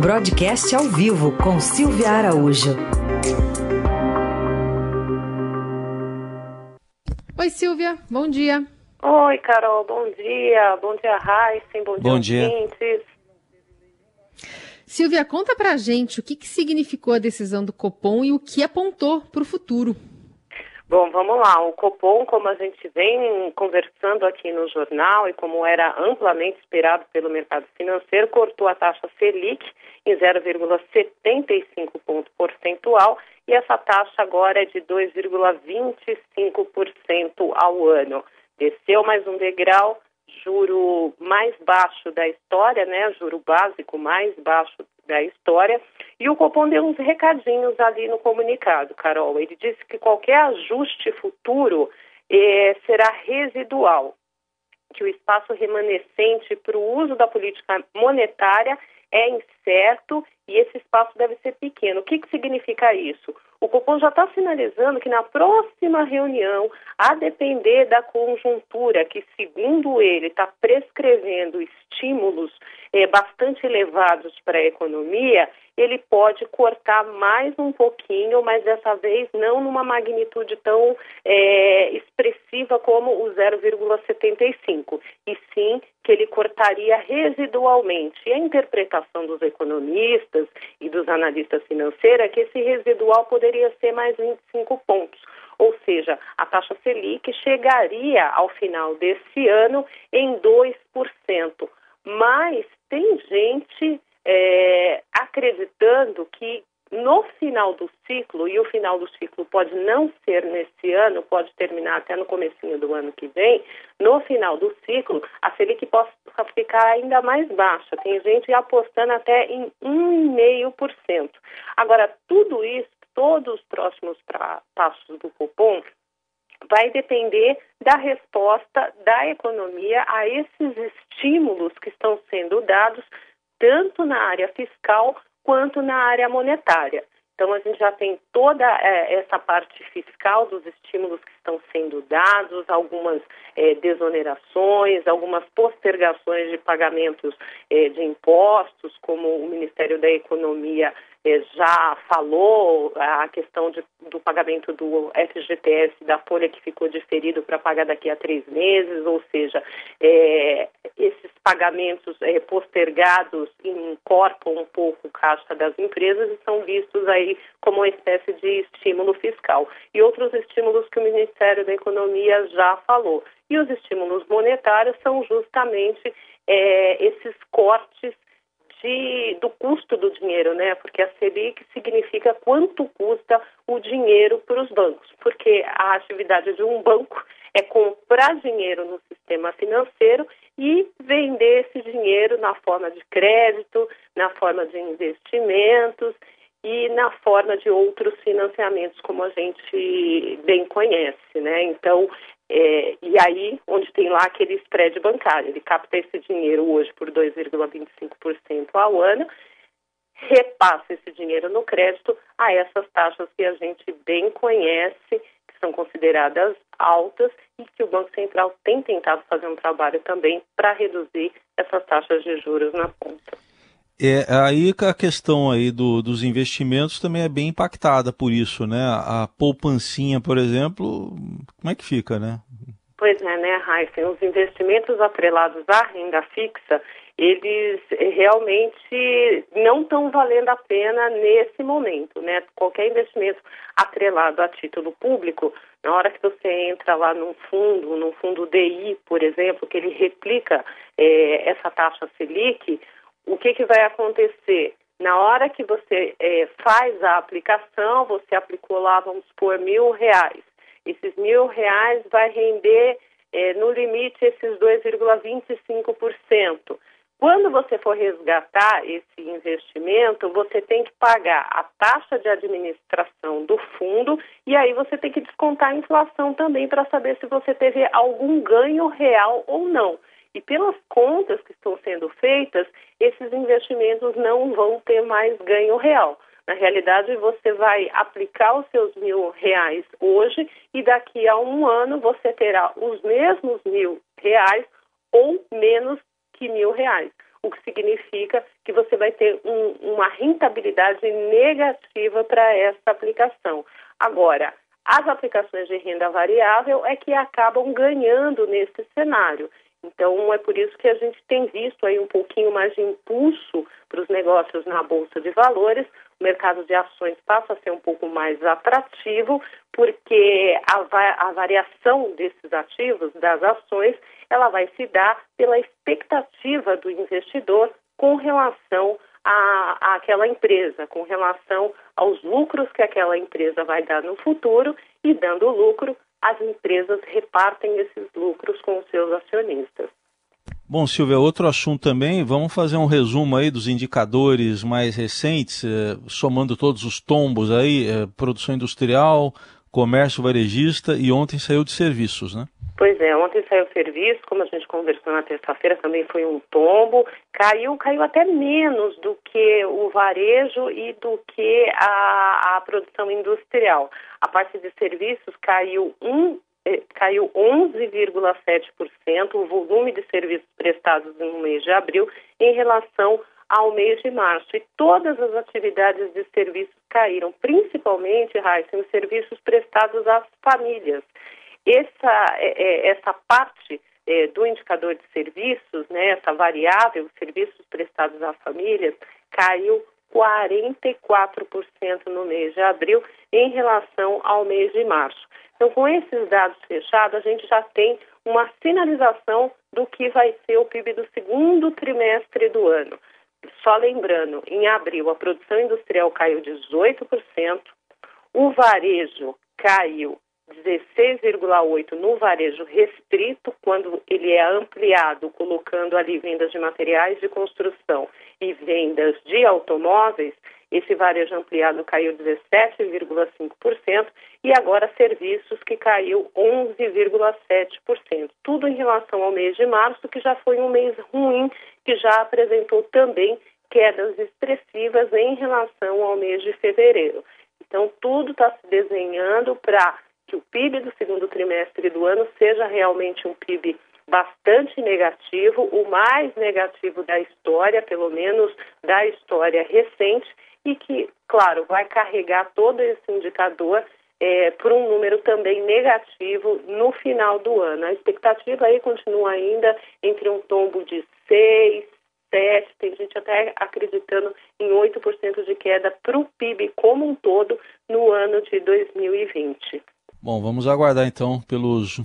Broadcast ao vivo com Silvia Araújo. Oi, Silvia, bom dia. Oi, Carol, bom dia. Bom dia, Raíssen, bom, bom dia, dia. Silvia, conta pra gente o que, que significou a decisão do Copom e o que apontou para o futuro. Bom, vamos lá. O Copom, como a gente vem conversando aqui no jornal e como era amplamente esperado pelo mercado financeiro, cortou a taxa Selic em 0,75 ponto percentual e essa taxa agora é de 2,25% ao ano. Desceu mais um degrau, juro mais baixo da história, né? Juro básico mais baixo da história. E o Copom deu uns recadinhos ali no comunicado, Carol. Ele disse que qualquer ajuste futuro eh, será residual, que o espaço remanescente para o uso da política monetária é incerto e esse espaço deve ser pequeno. O que, que significa isso? O Copom já está sinalizando que na próxima reunião, a depender da conjuntura, que segundo ele está prescrevendo estímulos eh, bastante elevados para a economia, ele pode cortar mais um pouquinho, mas dessa vez não numa magnitude tão é, expressiva como o 0,75, e sim que ele cortaria residualmente. E a interpretação dos economistas e dos analistas financeiros é que esse residual poderia ser mais 25 pontos. Ou seja, a taxa Selic chegaria ao final desse ano em 2%. Mas tem gente é, acreditando que no final do ciclo, e o final do ciclo pode não ser nesse ano, pode terminar até no comecinho do ano que vem, no final do ciclo, a Selic possa ficar ainda mais baixa. Tem gente apostando até em 1,5%. Agora, tudo isso, todos os próximos passos do cupom, vai depender da resposta da economia a esses estímulos que estão sendo dados tanto na área fiscal quanto na área monetária. Então, a gente já tem toda é, essa parte fiscal dos estímulos que estão sendo dados, algumas é, desonerações, algumas postergações de pagamentos é, de impostos, como o Ministério da Economia já falou, a questão de, do pagamento do FGTS da folha que ficou diferido para pagar daqui a três meses, ou seja, é, esses pagamentos é, postergados incorporam um pouco o caixa das empresas e são vistos aí como uma espécie de estímulo fiscal. E outros estímulos que o Ministério da Economia já falou. E os estímulos monetários são justamente é, esses cortes de, do custo do dinheiro, né? Porque a Selic significa quanto custa o dinheiro para os bancos, porque a atividade de um banco é comprar dinheiro no sistema financeiro e vender esse dinheiro na forma de crédito, na forma de investimentos e na forma de outros financiamentos, como a gente bem conhece, né? Então, é, e aí, onde tem lá aquele spread bancário, ele capta esse dinheiro hoje por 2,25% ao ano, repassa esse dinheiro no crédito a essas taxas que a gente bem conhece, que são consideradas altas e que o Banco Central tem tentado fazer um trabalho também para reduzir essas taxas de juros na ponta. É, aí a questão aí do, dos investimentos também é bem impactada por isso, né? A poupancinha, por exemplo, como é que fica, né? Pois é, né, Heisen? Os investimentos atrelados à renda fixa, eles realmente não estão valendo a pena nesse momento, né? Qualquer investimento atrelado a título público, na hora que você entra lá num fundo, num fundo DI, por exemplo, que ele replica é, essa taxa Selic, o que, que vai acontecer? Na hora que você é, faz a aplicação, você aplicou lá, vamos por mil reais. Esses mil reais vai render, é, no limite, esses 2,25%. Quando você for resgatar esse investimento, você tem que pagar a taxa de administração do fundo e aí você tem que descontar a inflação também para saber se você teve algum ganho real ou não. E pelas contas que estão sendo feitas, esses investimentos não vão ter mais ganho real. Na realidade, você vai aplicar os seus mil reais hoje e daqui a um ano você terá os mesmos mil reais ou menos que mil reais. o que significa que você vai ter um, uma rentabilidade negativa para essa aplicação. Agora, as aplicações de renda variável é que acabam ganhando nesse cenário. Então, é por isso que a gente tem visto aí um pouquinho mais de impulso para os negócios na Bolsa de Valores. O mercado de ações passa a ser um pouco mais atrativo, porque a, va a variação desses ativos, das ações, ela vai se dar pela expectativa do investidor com relação à, àquela empresa, com relação aos lucros que aquela empresa vai dar no futuro e dando lucro, as empresas repartem esses lucros com os seus acionistas. Bom, Silvia, outro assunto também, vamos fazer um resumo aí dos indicadores mais recentes, eh, somando todos os tombos aí, eh, produção industrial, comércio varejista e ontem saiu de serviços, né? Pois é, ontem saiu o serviço, como a gente conversou na terça-feira, também foi um tombo. Caiu, caiu até menos do que o varejo e do que a, a produção industrial. A parte de serviços caiu um eh, caiu 11,7% o volume de serviços prestados no mês de abril em relação ao mês de março. E todas as atividades de serviços caíram, principalmente, Raíssa, os serviços prestados às famílias essa, é, é, essa parte é, do indicador de serviços, né, essa variável, serviços prestados às famílias, caiu 44% no mês de abril em relação ao mês de março. Então, com esses dados fechados, a gente já tem uma sinalização do que vai ser o PIB do segundo trimestre do ano. Só lembrando, em abril a produção industrial caiu 18%, o varejo caiu 16,8 no varejo restrito, quando ele é ampliado, colocando ali vendas de materiais de construção e vendas de automóveis, esse varejo ampliado caiu 17,5% e agora serviços que caiu 11,7%. Tudo em relação ao mês de março, que já foi um mês ruim, que já apresentou também quedas expressivas em relação ao mês de fevereiro. Então, tudo está se desenhando para que o PIB do segundo trimestre do ano seja realmente um PIB bastante negativo, o mais negativo da história, pelo menos da história recente, e que, claro, vai carregar todo esse indicador é, um número também negativo no final do ano. A expectativa aí continua ainda entre um tombo de 6, 7, tem gente até acreditando em 8% de queda para o PIB como um todo no ano de 2020. Bom, vamos aguardar então pelos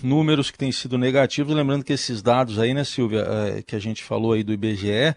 números que têm sido negativos. Lembrando que esses dados aí, né, Silvia, é, que a gente falou aí do IBGE,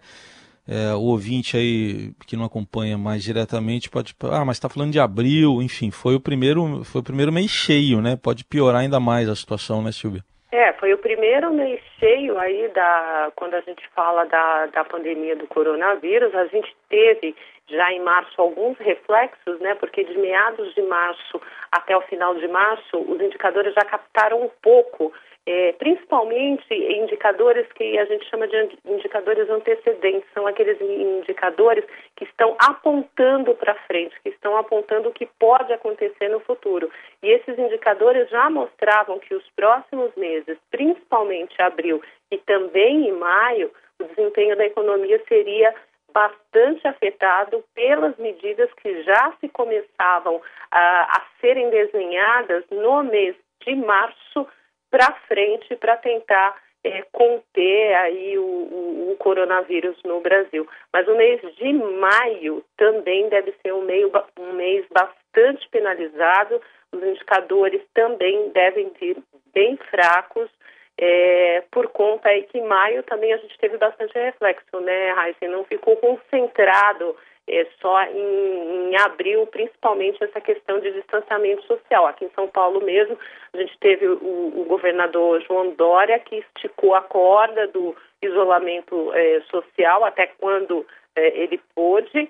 é, o ouvinte aí que não acompanha mais diretamente pode, ah, mas está falando de abril, enfim, foi o primeiro, foi o primeiro mês cheio, né? Pode piorar ainda mais a situação, né, Silvia? É, foi o primeiro mês cheio aí da quando a gente fala da, da pandemia do coronavírus, a gente teve já em março alguns reflexos, né? Porque de meados de março até o final de março, os indicadores já captaram um pouco, é, principalmente indicadores que a gente chama de indicadores antecedentes, são aqueles indicadores que estão apontando para frente, que estão apontando o que pode acontecer no futuro. E esses indicadores já mostravam que os próximos meses, principalmente abril e também em maio, o desempenho da economia seria bastante afetado pelas medidas que já se começavam a serem desenhadas no mês de março para frente para tentar é, conter aí o, o, o, coronavírus no Brasil. Mas o mês de maio também deve ser um, meio, um mês bastante penalizado. Os indicadores também devem vir bem fracos é, por conta aí que em maio também a gente teve bastante reflexo, né, Raíssa? Não ficou concentrado é, só em, em, abril, principalmente essa questão de distanciamento social. Aqui em São Paulo mesmo, a gente teve o, o governador João Dória que esticou a corda do isolamento é, social até quando é, ele pôde.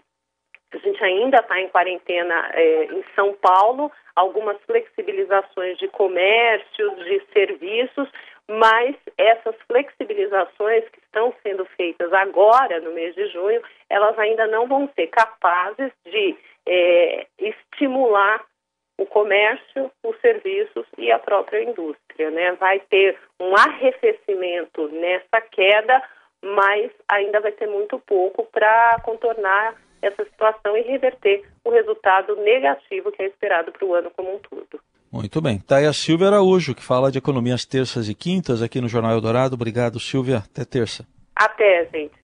A gente ainda está em quarentena é, em São Paulo, algumas flexibilizações de comércios, de serviços, mas essas flexibilizações que estão sendo feitas agora, no mês de junho, elas ainda não vão ser capazes de é, estimular o comércio, os serviços e a própria indústria. Né? Vai ter um arrefecimento nessa queda mas ainda vai ser muito pouco para contornar essa situação e reverter o resultado negativo que é esperado para o ano como um todo. Muito bem. Tá aí a Silvia Araújo, que fala de economia às terças e quintas aqui no Jornal Eldorado. Obrigado, Silvia. Até terça. Até, gente.